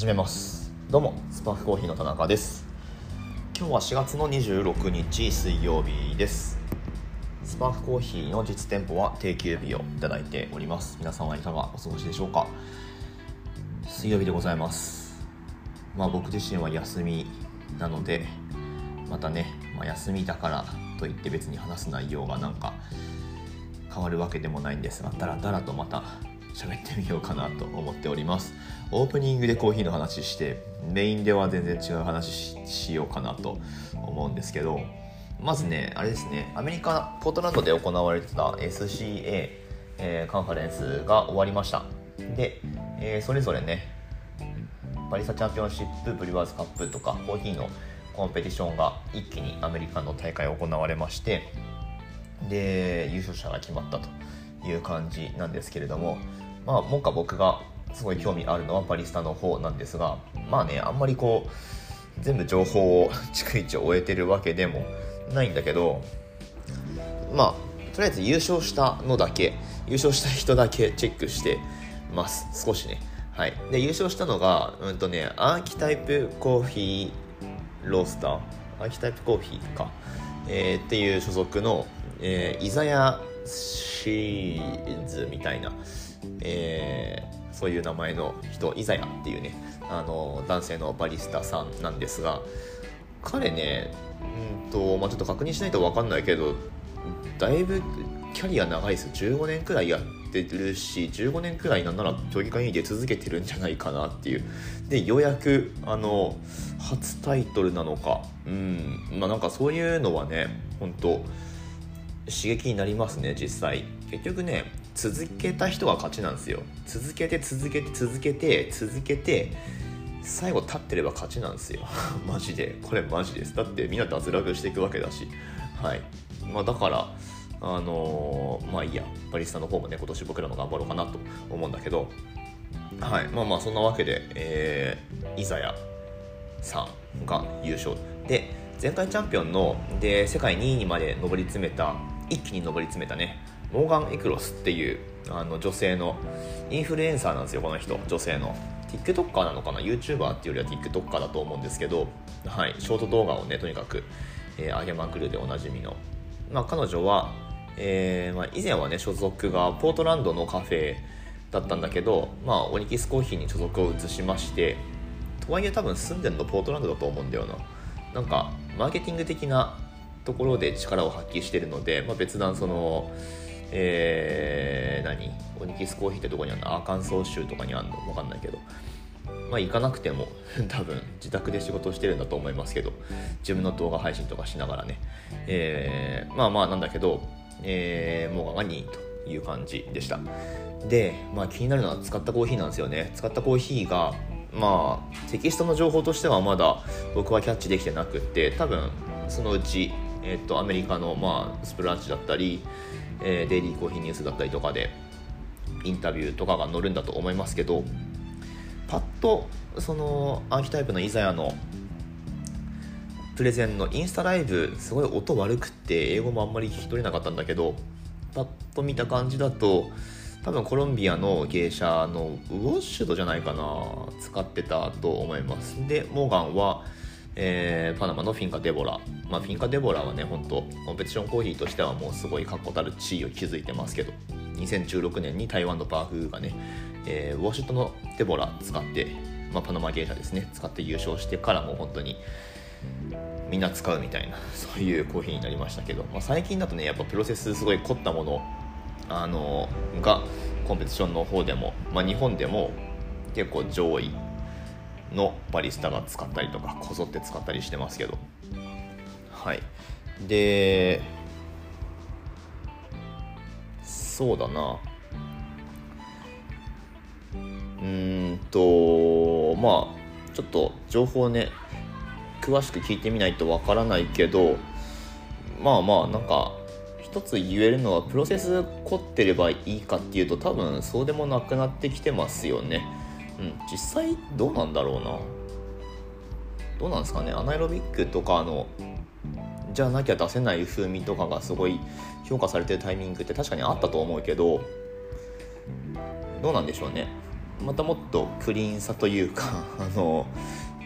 始めます。どうもスパークコーヒーの田中です。今日は4月の26日水曜日です。スパークコーヒーの実店舗は定休日をいただいております。皆さんはいかがお過ごしでしょうか？水曜日でございます。まあ僕自身は休みなのでまたね、まあ、休みだからといって別に話す内容がなんか変わるわけでもないんですがだらだらとまた喋ってみようかなと思っております。オープニングでコーヒーの話してメインでは全然違う話しようかなと思うんですけどまずねあれですねアメリカポートランドで行われてた SCA、えー、カンファレンスが終わりました。で、えー、それぞれねバリスタチャンピオンシップブリュワーズカップとかコーヒーのコンペティションが一気にアメリカの大会行われましてで優勝者が決まったという感じなんですけれどもまあもか僕がすごい興味あるのはバリスタの方なんですがまあねあんまりこう全部情報を逐一終えてるわけでもないんだけどまあとりあえず優勝したのだけ優勝した人だけチェックしてます。少しね。はい。で優勝したのがうんとねアーキタイプコーヒーロースター。アーキタイプコーヒーか、えー、っていう所属の、えー、イザヤシーズみたいな、えー、そういう名前の人イザヤっていうねあの男性のバリスタさんなんですが彼ねうんと、まあ、ちょっと確認しないと分かんないけどだいぶキャリア長いです。15年くらいやってるし15年くらいなんなら競技会議で続けてるんじゃないかなっていう。でようやくあの初タイトルなのかうんまあなんかそういうのはね本当刺激になりますね実際。結局ね続けた人が勝ちなんですよ。続けて続けて続けて続けて最後立ってれば勝ちなんですよ。マジで。これマジです。だってみんな脱落していくわけだし。はい。まあだからあのー、まあいいや。バリスタの方もね今年僕らも頑張ろうかなと思うんだけど。はい。まあまあそんなわけで、えー、イザヤさんが優勝。で前回チャンピオンので世界2位にまで上り詰めた一気に上り詰めたねモーガン・エクロスっていうあの女性のインフルエンサーなんですよこの人。女性の。TikToker なのかな？YouTuber っていうよりは TikToker だと思うんですけど、はい、ショート動画をねとにかく、えー、上げまくるでおなじみの、まあ、彼女は、えーまあ、以前はね所属がポートランドのカフェだったんだけど、まあ、オニキスコーヒーに所属を移しましてとはいえ多分住んでるのポートランドだと思うんだよな。なんかマーケティング的なところで力を発揮してるので、まあ、別段その、えー、何？オニキスコーヒーってとこにあるの？アーカンソー州とかにあるの？分かんないけど。まあ行かなくても 多分自宅で仕事してるんだと思いますけど。自分の動画配信とかしながらね、えー、まあまあなんだけど、えー、モーガンが2位という感じでした。で、まあ、気になるのは使ったコーヒーなんですよね。使ったコーヒーがまあテキストの情報としてはまだ僕はキャッチできてなくって多分そのうちえっと、アメリカの、まあ、スプラッチだったり、えー、デイリーコーヒーニュースだったりとかでインタビューとかが載るんだと思いますけどパッとそのアーキタイプのイザヤのプレゼンのインスタライブすごい音悪くって英語もあんまり聞き取れなかったんだけどパッと見た感じだと多分コロンビアの芸者のウォッシュドじゃないかな使ってたと思います。でモーガンはえー、パナマのフィンカ・デボラ、まあ、フィンカ・デボラはね本当コンペティションコーヒーとしてはもうすごい確固たる地位を築いてますけど2016年に台湾のパーフーがね、えー、ウォシュットのデボラ使って、まあ、パナマ芸者ですね使って優勝してからもう本当にみんな使うみたいなそういうコーヒーになりましたけど、まあ、最近だとねやっぱプロセスすごい凝ったものあのがコンペティションの方でも、まあ、日本でも結構上位のバリスタが使ったりとかこぞって使ったりしてますけど。はい。でそうだな。うんとまあちょっと情報ね詳しく聞いてみないとわからないけどまあまあなんか一つ言えるのはプロセス凝ってればいいかっていうと多分そうでもなくなってきてますよね。うん、実際どうなんだろうな。どうなんですかね。アナエロビックとかのじゃなきゃ出せない風味とかがすごい評価されてるタイミングって確かにあったと思うけどどうなんでしょうね。またもっとクリーンさというか あの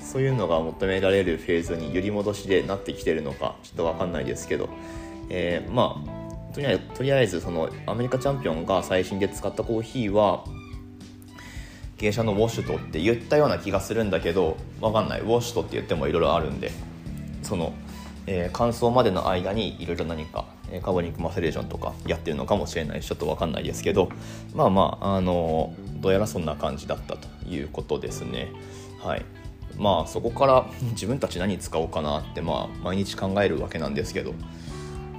そういうのが求められるフェーズに揺り戻しでなってきてるのかちょっと分かんないですけど、えー、まあとりあえずとりあえずそのアメリカチャンピオンが最新で使ったコーヒーは芸者のウォシュトって言ったような気がするんだけど分かんない。ウォシュトって言ってもいろいろあるんでその、えー、乾燥までの間にいろいろ何かカーボニックマセレーションとかやってるのかもしれないしちょっと分かんないですけどまあまああのどうやらそんな感じだったということですね。はい。まあそこから自分たち何使おうかなってまあ毎日考えるわけなんですけど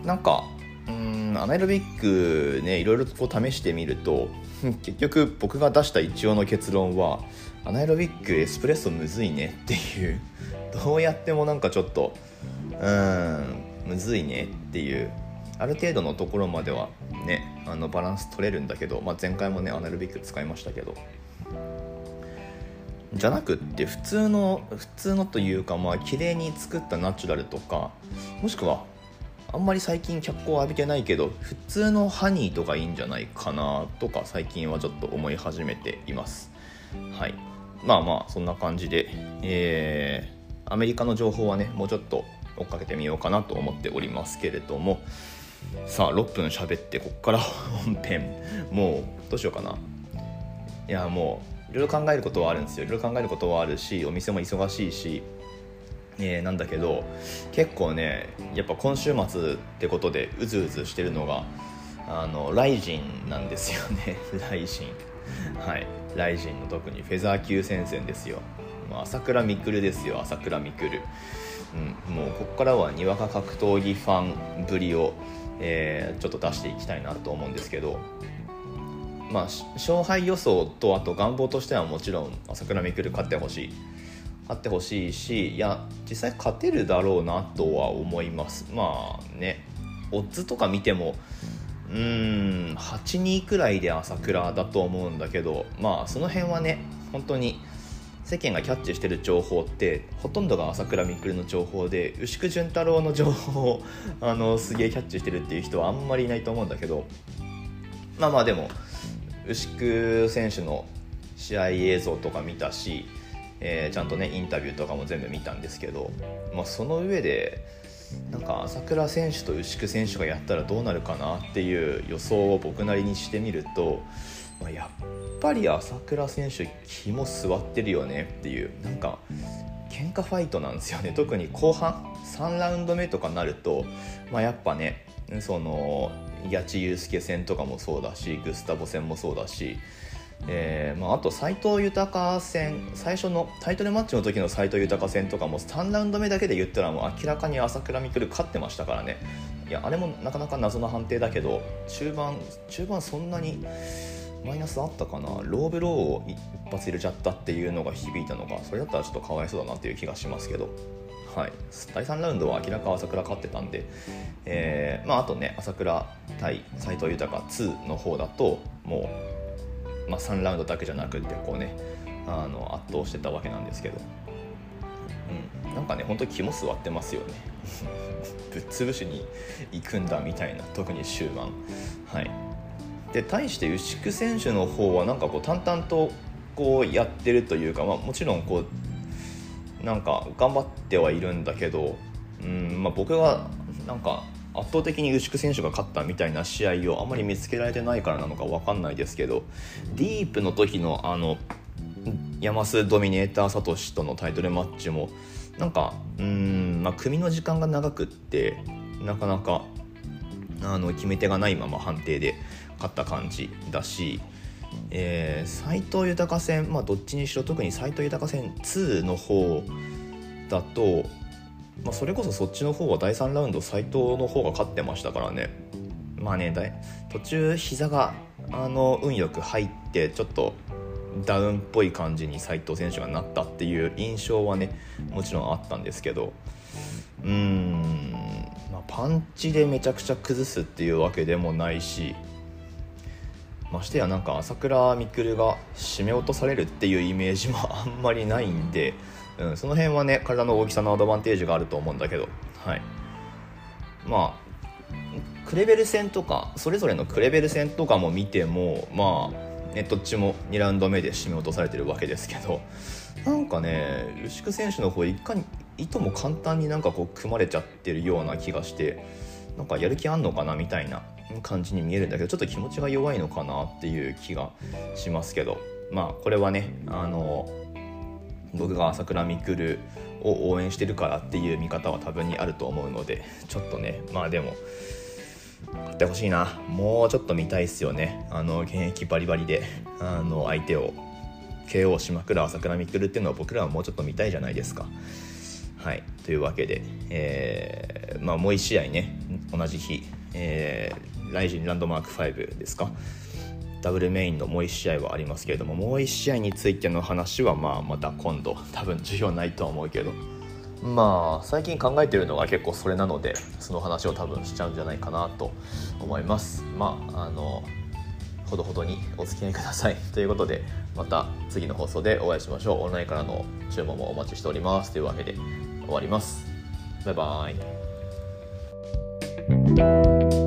なんかうんアナエロビックねいろいろこう試してみると 結局僕が出した一応の結論はアナエロビックエスプレッソむずいねっていう。どうやってもなんかちょっとうんむずいねっていう。ある程度のところまではねあのバランス取れるんだけど、まあ、前回もねアナエロビック使いましたけど。じゃなくって普通の普通のというかまあ綺麗に作ったナチュラルとかもしくはあんまり最近脚光を浴びてないけど普通のハニーとかいいんじゃないかなとか最近はちょっと思い始めています。はい。まあまあそんな感じでえー、アメリカの情報はねもうちょっと追っかけてみようかなと思っておりますけれども。さあ6分喋ってこっから本編。もうどうしようかな。いやもういろいろ考えることはあるんですよ。いろいろ考えることはあるしお店も忙しいしえー、なんだけど結構ねやっぱ今週末ってことでうずうずしてるのがあのライジンなんですよね。ライジン。はい。ライジンの特にフェザー級戦線ですよ。朝倉未来ですよ朝倉未来。うん、もうここからはにわか格闘技ファンぶりを、えー、ちょっと出していきたいなと思うんですけど。まあ勝敗予想とあと願望としてはもちろん朝倉未来勝ってほしい。勝ってほしいしいや実際勝てるだろうなとは思います。まあねオッズとか見てもうーん8-2くらいで朝倉だと思うんだけどまあその辺はね本当に世間がキャッチしてる情報ってほとんどが朝倉未来の情報で牛久潤太郎の情報を あのすげえキャッチしてるっていう人はあんまりいないと思うんだけどまあまあでも牛久選手の試合映像とか見たしえー、ちゃんとねインタビューとかも全部見たんですけど、まあ、その上でなんか朝倉選手と牛久選手がやったらどうなるかなっていう予想を僕なりにしてみると、まあ、やっぱり朝倉選手肝座ってるよねっていうなんか喧嘩ファイトなんですよね。特に後半3ラウンド目とかになると、まあ、やっぱねその八千祐介戦とかもそうだしグスタボ戦もそうだしえーまあ、あと斎藤豊戦最初のタイトルマッチの時の斎藤豊戦とかも3ラウンド目だけで言ったらもう明らかに朝倉未来勝ってましたからね。いやあれもなかなか謎の判定だけど中盤中盤そんなにマイナスあったかな？ローブローを一発入れちゃったっていうのが響いたのがそれだったらちょっとかわいそうだなっていう気がしますけど。はい、第3ラウンドは明らか朝倉勝ってたんで、えーまあ、あとね朝倉対斎藤豊2の方だともうまあ、3ラウンドだけじゃなくてこうねあの圧倒してたわけなんですけど、うん、なんかね本当に肝座ってますよね。ぶっ潰しに行くんだみたいな特に終盤。はい。で対して牛久選手の方はなんかこう淡々とこうやってるというか、まあ、もちろんこうなんか頑張ってはいるんだけど、うんまあ、僕はなんか圧倒的に牛久選手が勝ったみたいな試合をあまり見つけられてないからなのか分かんないですけどディープの時のあの山須ドミネーターサトシとのタイトルマッチもなんかうん、まあ、組の時間が長くってなかなかあの決め手がないまま判定で勝った感じだし、えー、藤豊戦、まあ、どっちにしろ特に斉藤豊戦2の方だとまあ、それこそそっちの方は第3ラウンド斎藤の方が勝ってましたからね。まあね途中膝があの運よく入ってちょっとダウンっぽい感じに斎藤選手がなったっていう印象はねもちろんあったんですけど。うーん、まあ、パンチでめちゃくちゃ崩すっていうわけでもないしましてやなんか朝倉未来が締め落とされるっていうイメージも あんまりないんでうん、その辺はね体の大きさのアドバンテージがあると思うんだけど、はい、まあクレベル戦とかそれぞれのクレベル戦とかも見てもまあね、どっちも2ラウンド目で締め落とされてるわけですけど なんかね牛久選手の方いかにいとも簡単になんかこう組まれちゃってるような気がしてなんかやる気あんのかなみたいな感じに見えるんだけどちょっと気持ちが弱いのかなっていう気がしますけど。まあこれはねあの僕が朝倉未来を応援してるからっていう見方は多分にあると思うのでちょっとねまあでも勝ってほしいな。もうちょっと見たいっすよね。あの現役バリバリであの相手を KO しまくる朝倉未来っていうのは僕らはもうちょっと見たいじゃないですか。はい。というわけで、えー、まあ、もう1試合ね同じ日、えー、ライジンランドマーク5ですか？ダブルメインのもう1試合はありますけれどももう1試合についての話はまあまた今度多分授業ないとは思うけど。まあ最近考えてるのが結構それなのでその話を多分しちゃうんじゃないかなと思います。まああのほどほどにお付き合いください。ということでまた次の放送でお会いしましょう。オンラインからの注文もお待ちしております。というわけで終わります。バイバーイ。